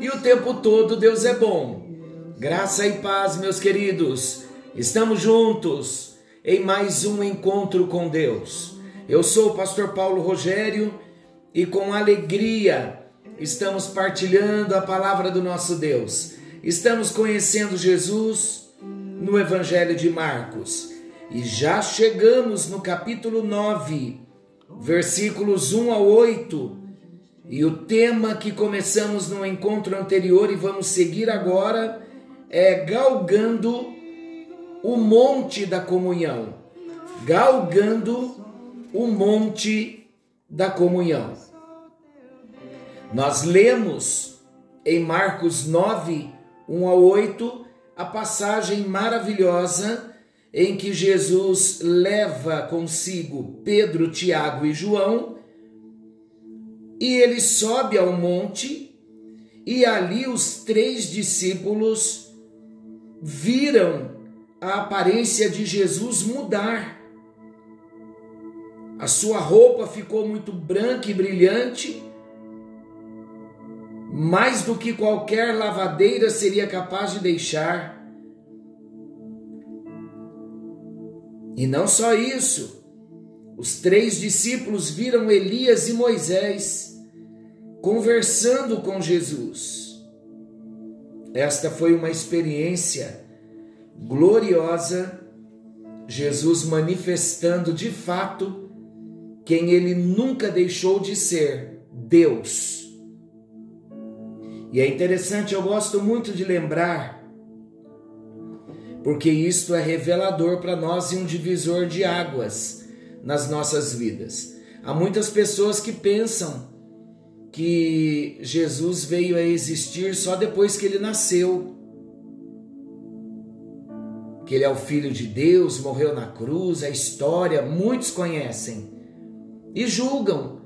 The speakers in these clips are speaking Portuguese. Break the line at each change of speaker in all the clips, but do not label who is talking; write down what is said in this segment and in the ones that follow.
e o tempo todo Deus é bom. Graça e paz, meus queridos. Estamos juntos em mais um encontro com Deus. Eu sou o pastor Paulo Rogério e com alegria estamos partilhando a palavra do nosso Deus. Estamos conhecendo Jesus no Evangelho de Marcos e já chegamos no capítulo 9, versículos 1 a 8 e o tema que começamos no encontro anterior e vamos seguir agora é galgando o monte da comunhão. Galgando o monte da comunhão. Nós lemos em Marcos 9, 1 a 8, a passagem maravilhosa em que Jesus leva consigo Pedro, Tiago e João e ele sobe ao monte, e ali os três discípulos viram a aparência de Jesus mudar. A sua roupa ficou muito branca e brilhante, mais do que qualquer lavadeira seria capaz de deixar. E não só isso, os três discípulos viram Elias e Moisés conversando com Jesus. Esta foi uma experiência gloriosa, Jesus manifestando de fato quem ele nunca deixou de ser, Deus. E é interessante, eu gosto muito de lembrar, porque isto é revelador para nós e um divisor de águas nas nossas vidas. Há muitas pessoas que pensam que Jesus veio a existir só depois que ele nasceu. Que ele é o filho de Deus, morreu na cruz, a história, muitos conhecem. E julgam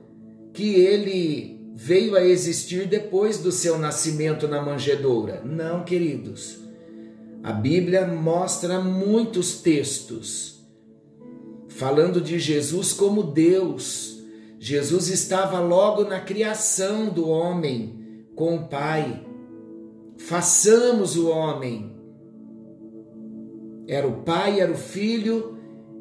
que ele veio a existir depois do seu nascimento na manjedoura. Não, queridos. A Bíblia mostra muitos textos falando de Jesus como Deus. Jesus estava logo na criação do homem com o Pai. Façamos o homem. Era o Pai, era o Filho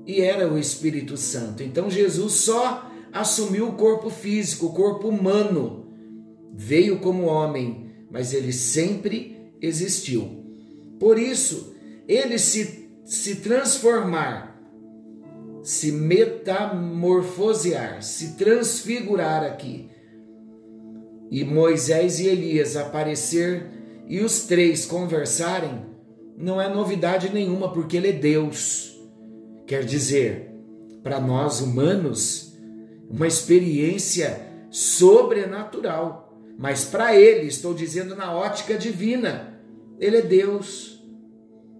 e era o Espírito Santo. Então Jesus só assumiu o corpo físico, o corpo humano. Veio como homem, mas ele sempre existiu. Por isso, ele se, se transformar se metamorfosear, se transfigurar aqui. E Moisés e Elias aparecer e os três conversarem, não é novidade nenhuma, porque ele é Deus. Quer dizer, para nós humanos, uma experiência sobrenatural. Mas para ele, estou dizendo na ótica divina, ele é Deus.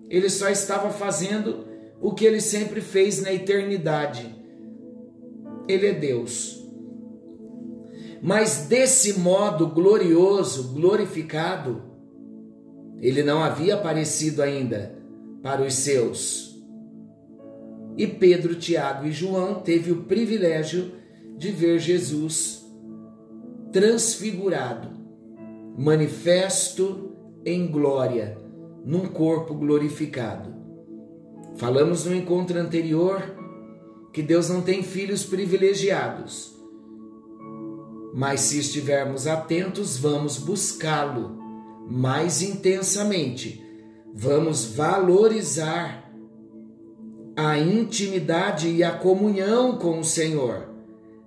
Ele só estava fazendo o que ele sempre fez na eternidade. Ele é Deus. Mas desse modo glorioso, glorificado, ele não havia aparecido ainda para os seus. E Pedro, Tiago e João teve o privilégio de ver Jesus transfigurado, manifesto em glória, num corpo glorificado. Falamos no encontro anterior que Deus não tem filhos privilegiados. Mas se estivermos atentos, vamos buscá-lo mais intensamente. Vamos valorizar a intimidade e a comunhão com o Senhor.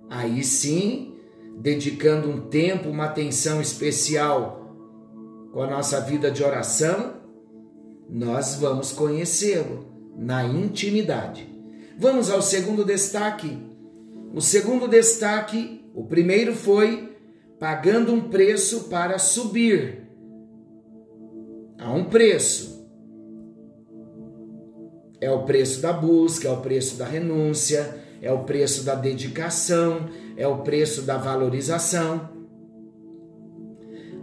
Aí sim, dedicando um tempo, uma atenção especial com a nossa vida de oração, nós vamos conhecê-lo na intimidade. Vamos ao segundo destaque. O segundo destaque, o primeiro foi pagando um preço para subir há um preço. É o preço da busca, é o preço da renúncia, é o preço da dedicação, é o preço da valorização.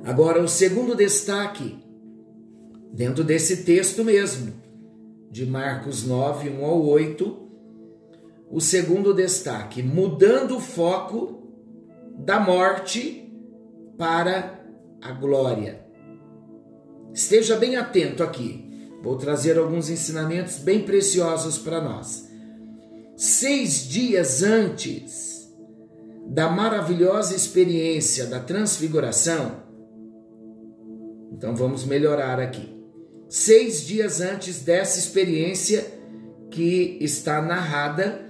Agora, o segundo destaque, dentro desse texto mesmo, de Marcos 9, 1 ao 8, o segundo destaque, mudando o foco da morte para a glória. Esteja bem atento aqui. Vou trazer alguns ensinamentos bem preciosos para nós. Seis dias antes da maravilhosa experiência da transfiguração, então vamos melhorar aqui. Seis dias antes dessa experiência que está narrada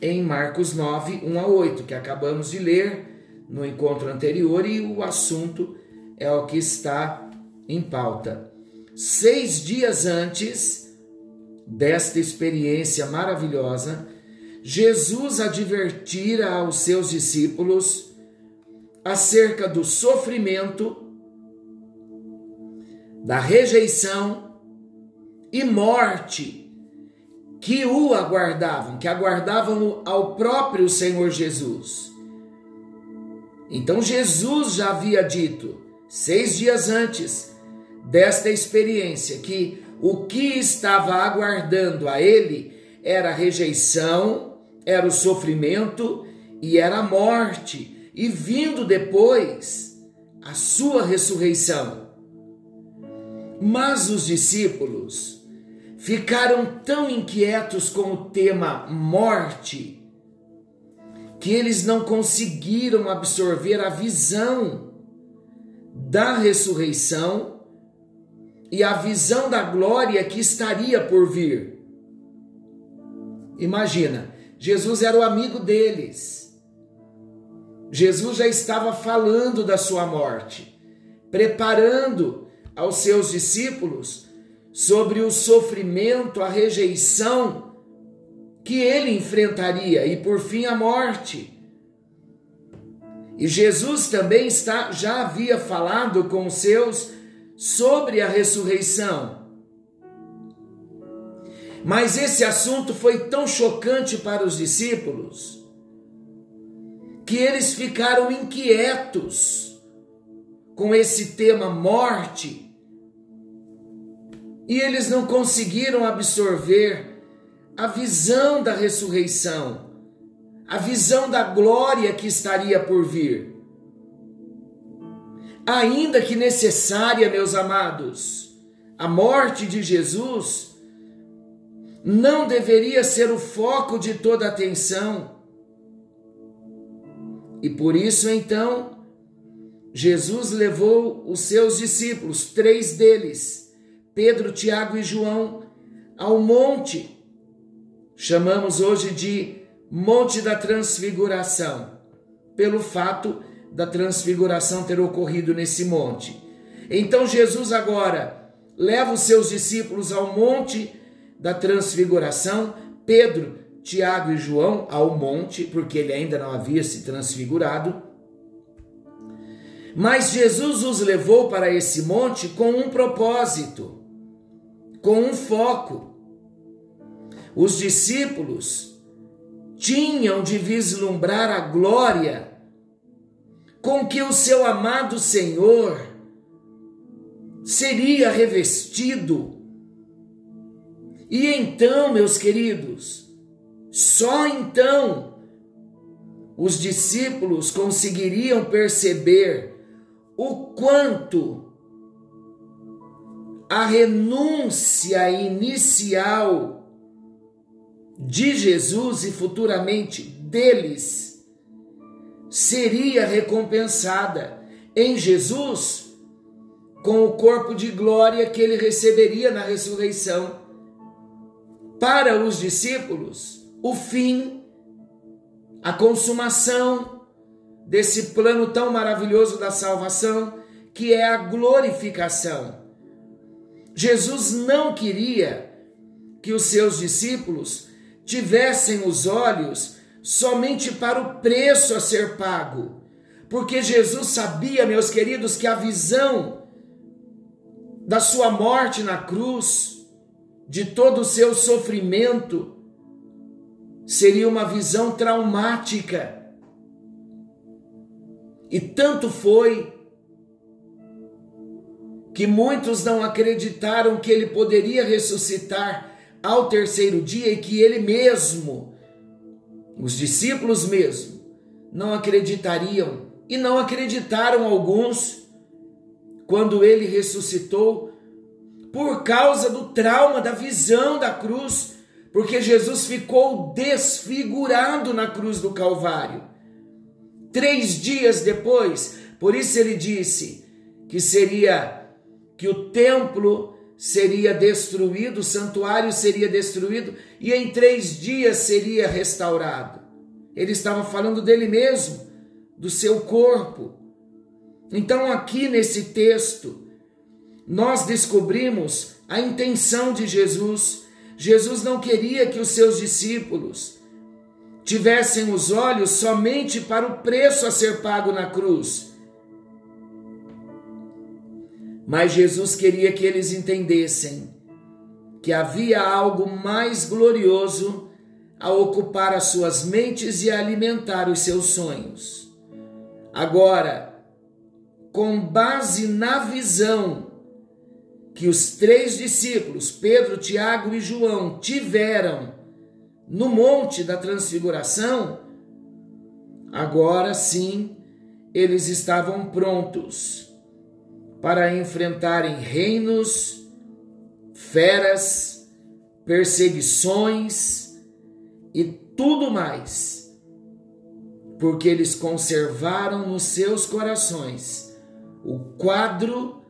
em Marcos 9, 1 a 8, que acabamos de ler no encontro anterior e o assunto é o que está em pauta. Seis dias antes desta experiência maravilhosa, Jesus advertira aos seus discípulos acerca do sofrimento, da rejeição e morte que o aguardavam, que aguardavam ao próprio Senhor Jesus. Então Jesus já havia dito, seis dias antes desta experiência, que o que estava aguardando a ele era a rejeição, era o sofrimento e era a morte, e vindo depois a sua ressurreição. Mas os discípulos, ficaram tão inquietos com o tema morte que eles não conseguiram absorver a visão da ressurreição e a visão da glória que estaria por vir. Imagina, Jesus era o amigo deles. Jesus já estava falando da sua morte, preparando aos seus discípulos sobre o sofrimento, a rejeição que ele enfrentaria e por fim a morte. E Jesus também está, já havia falado com os seus sobre a ressurreição. Mas esse assunto foi tão chocante para os discípulos que eles ficaram inquietos com esse tema morte e eles não conseguiram absorver a visão da ressurreição, a visão da glória que estaria por vir. Ainda que necessária, meus amados, a morte de Jesus não deveria ser o foco de toda a atenção. E por isso, então, Jesus levou os seus discípulos, três deles, Pedro, Tiago e João ao monte. Chamamos hoje de Monte da Transfiguração, pelo fato da transfiguração ter ocorrido nesse monte. Então Jesus agora leva os seus discípulos ao monte da transfiguração, Pedro, Tiago e João ao monte, porque ele ainda não havia se transfigurado. Mas Jesus os levou para esse monte com um propósito com um foco. Os discípulos tinham de vislumbrar a glória com que o seu amado Senhor seria revestido. E então, meus queridos, só então os discípulos conseguiriam perceber o quanto a renúncia inicial de Jesus e futuramente deles seria recompensada em Jesus com o corpo de glória que ele receberia na ressurreição. Para os discípulos, o fim, a consumação desse plano tão maravilhoso da salvação, que é a glorificação. Jesus não queria que os seus discípulos tivessem os olhos somente para o preço a ser pago, porque Jesus sabia, meus queridos, que a visão da sua morte na cruz, de todo o seu sofrimento, seria uma visão traumática. E tanto foi que muitos não acreditaram que ele poderia ressuscitar ao terceiro dia e que ele mesmo, os discípulos mesmo, não acreditariam e não acreditaram alguns quando ele ressuscitou por causa do trauma da visão da cruz, porque Jesus ficou desfigurado na cruz do Calvário. Três dias depois, por isso ele disse que seria que o templo seria destruído, o santuário seria destruído e em três dias seria restaurado. Ele estava falando dele mesmo, do seu corpo. Então, aqui nesse texto, nós descobrimos a intenção de Jesus. Jesus não queria que os seus discípulos tivessem os olhos somente para o preço a ser pago na cruz mas Jesus queria que eles entendessem que havia algo mais glorioso a ocupar as suas mentes e a alimentar os seus sonhos. Agora, com base na visão que os três discípulos, Pedro, Tiago e João, tiveram no Monte da Transfiguração, agora sim eles estavam prontos para enfrentarem reinos, feras, perseguições e tudo mais, porque eles conservaram nos seus corações o quadro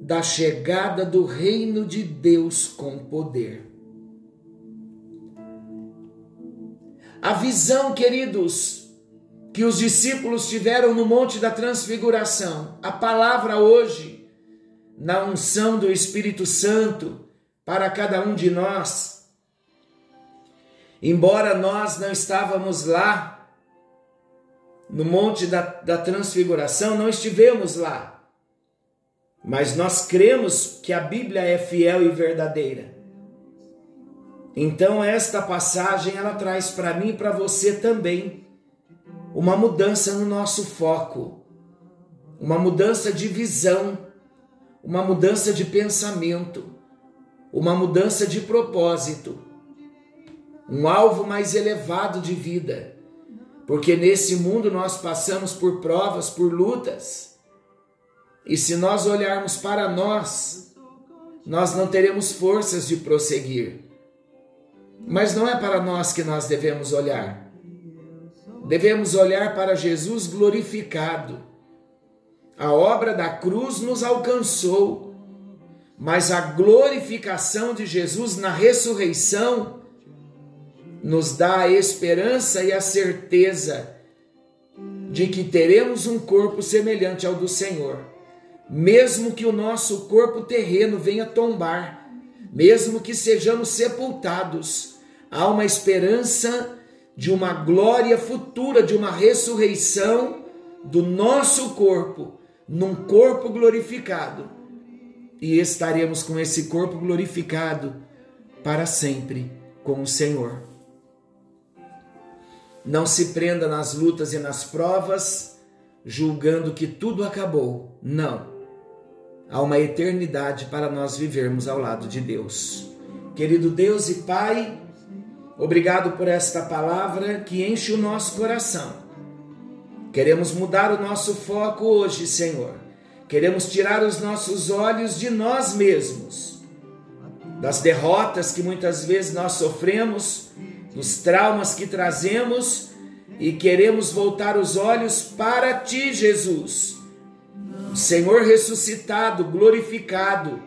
da chegada do reino de Deus com poder. A visão, queridos, que os discípulos tiveram no Monte da Transfiguração, a palavra hoje, na unção do Espírito Santo, para cada um de nós. Embora nós não estávamos lá, no Monte da, da Transfiguração, não estivemos lá, mas nós cremos que a Bíblia é fiel e verdadeira. Então esta passagem ela traz para mim e para você também uma mudança no nosso foco, uma mudança de visão, uma mudança de pensamento, uma mudança de propósito, um alvo mais elevado de vida, porque nesse mundo nós passamos por provas, por lutas, e se nós olharmos para nós, nós não teremos forças de prosseguir. Mas não é para nós que nós devemos olhar devemos olhar para Jesus glorificado. A obra da cruz nos alcançou, mas a glorificação de Jesus na ressurreição nos dá a esperança e a certeza de que teremos um corpo semelhante ao do Senhor, mesmo que o nosso corpo terreno venha tombar, mesmo que sejamos sepultados, há uma esperança de uma glória futura, de uma ressurreição do nosso corpo, num corpo glorificado. E estaremos com esse corpo glorificado para sempre com o Senhor. Não se prenda nas lutas e nas provas, julgando que tudo acabou. Não. Há uma eternidade para nós vivermos ao lado de Deus. Querido Deus e Pai, Obrigado por esta palavra que enche o nosso coração. Queremos mudar o nosso foco hoje, Senhor. Queremos tirar os nossos olhos de nós mesmos, das derrotas que muitas vezes nós sofremos, dos traumas que trazemos e queremos voltar os olhos para Ti, Jesus. Senhor ressuscitado, glorificado.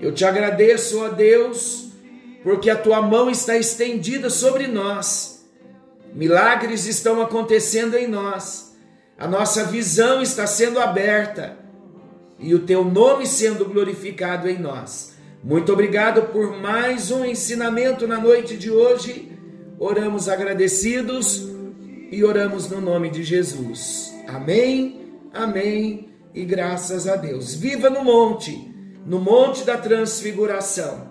Eu te agradeço, ó Deus porque a tua mão está estendida sobre nós. Milagres estão acontecendo em nós. A nossa visão está sendo aberta e o teu nome sendo glorificado em nós. Muito obrigado por mais um ensinamento na noite de hoje. Oramos agradecidos e oramos no nome de Jesus. Amém, amém e graças a Deus. Viva no monte, no monte da transfiguração,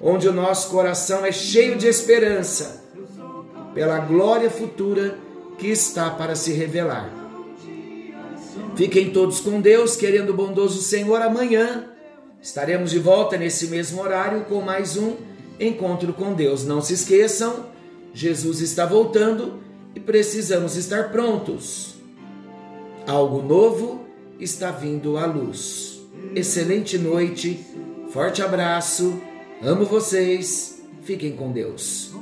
onde o nosso coração é cheio de esperança pela glória futura que está para se revelar. Fiquem todos com Deus, querendo o bondoso Senhor. Amanhã estaremos de volta nesse mesmo horário com mais um encontro com Deus. Não se esqueçam, Jesus está voltando e precisamos estar prontos. Algo novo está vindo à luz. Excelente noite, forte abraço, amo vocês, fiquem com Deus.